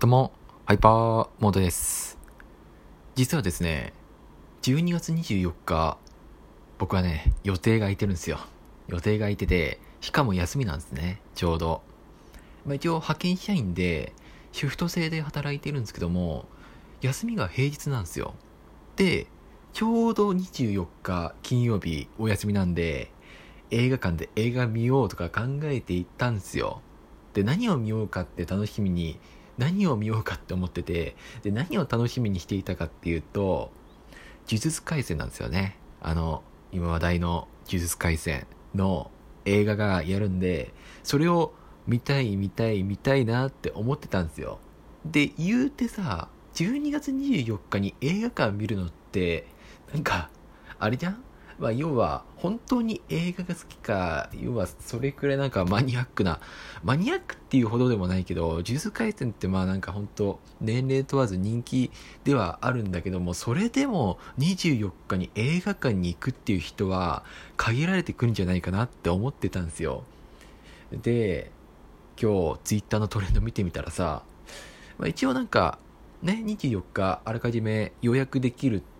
どうも、ハイパーモードです。実はですね、12月24日、僕はね、予定が空いてるんですよ。予定が空いてて、しかも休みなんですね、ちょうど。まあ、一応派遣社員で、シフト制で働いてるんですけども、休みが平日なんですよ。で、ちょうど24日金曜日お休みなんで、映画館で映画見ようとか考えていったんですよ。で、何を見ようかって楽しみに、何を見ようかって思ってて、で、何を楽しみにしていたかっていうと、呪術廻戦なんですよね。あの、今話題の呪術廻戦の映画がやるんで、それを見たい見たい見たいなって思ってたんですよ。で、言うてさ、12月24日に映画館見るのって、なんか、あれじゃん？まあ、要は、本当に映画が好きか、要は、それくらいなんかマニアックな、マニアックっていうほどでもないけど、呪術廻戦ってまあなんか本当年齢問わず人気ではあるんだけども、それでも24日に映画館に行くっていう人は、限られてくるんじゃないかなって思ってたんですよ。で、今日、ツイッターのトレンド見てみたらさ、まあ、一応なんか、ね、24日、あらかじめ予約できるって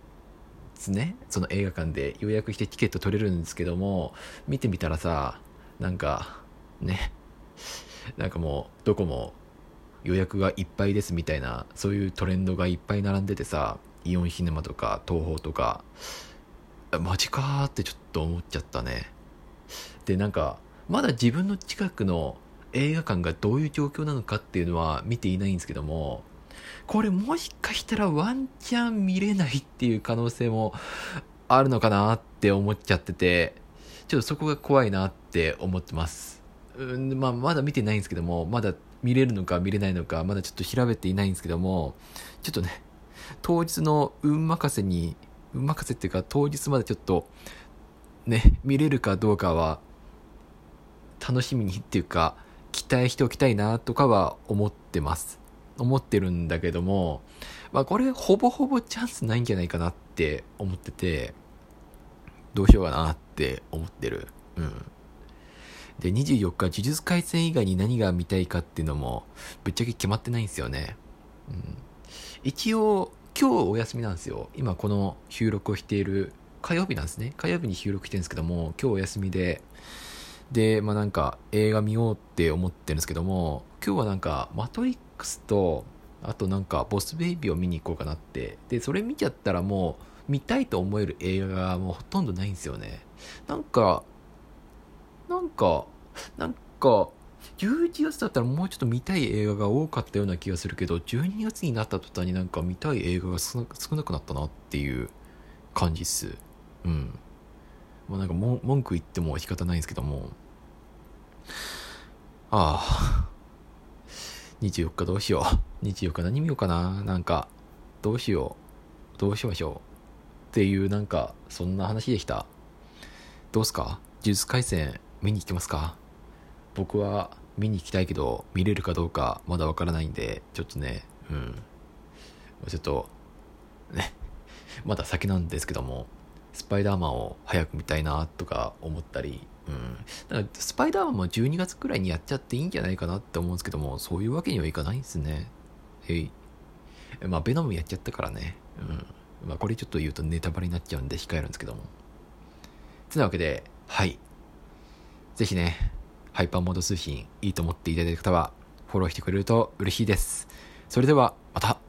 ですね。その映画館で予約してチケット取れるんですけども、見てみたらさ、なんか、ね、なんかもう、どこも予約がいっぱいですみたいな、そういうトレンドがいっぱい並んでてさ、イオンシネマとか東宝とか、マジかーってちょっと思っちゃったね。で、なんか、まだ自分の近くの映画館がどういう状況なのかっていうのは見ていないんですけども、これもしかしたらワンチャン見れないっていう可能性もあるのかなって思っちゃってて、ちょっとそこが怖いなって思ってます。うん、まあ、まだ見てないんですけども、まだ見れるのか見れないのか、まだちょっと調べていないんですけども、ちょっとね、当日の運任せに、運任せっていうか当日までちょっと、ね、見れるかどうかは、楽しみにっていうか、期待しておきたいなとかは思ってます。思ってるんだけども、まあこれほぼほぼチャンスないんじゃないかなって思ってて、どうしようかなって思ってる。うん。で、24日、呪術廻戦以外に何が見たいかっていうのも、ぶっちゃけ決まってないんですよね。うん。一応、今日お休みなんですよ。今この収録をしている火曜日なんですね。火曜日に収録してるんですけども、今日お休みで、で、まあなんか映画見ようって思ってるんですけども、今日はなんかマトリックスと、あとなんかボスベイビーを見に行こうかなって。で、それ見ちゃったらもう見たいと思える映画がもうほとんどないんですよね。なんか、なんか、なんか、11月だったらもうちょっと見たい映画が多かったような気がするけど、12月になった途端になんか見たい映画が少なくなったなっていう感じっす。うん。まあなんか文句言っても仕方ないんですけども。ああ。24日どうしよう。24日何見ようかな。なんか、どうしよう。どうしましょう。っていうなんか、そんな話でした。どうすか？呪術廻戦見に行きますか？僕は見に行きたいけど、見れるかどうかまだわからないんで、ちょっとね、うん。ちょっと、ね、まだ先なんですけども、スパイダーマンを早く見たいなとか思ったり、うん。だからスパイダーマンも12月くらいにやっちゃっていいんじゃないかなって思うんですけども、そういうわけにはいかないんですね。へい。まあ、ベノムやっちゃったからね。うん。まあ、これちょっと言うとネタバレになっちゃうんで控えるんですけども。つなわけで、はい。ぜひね、ハイパーモード通信いいと思っていただいた方は、フォローしてくれると嬉しいです。それでは、また。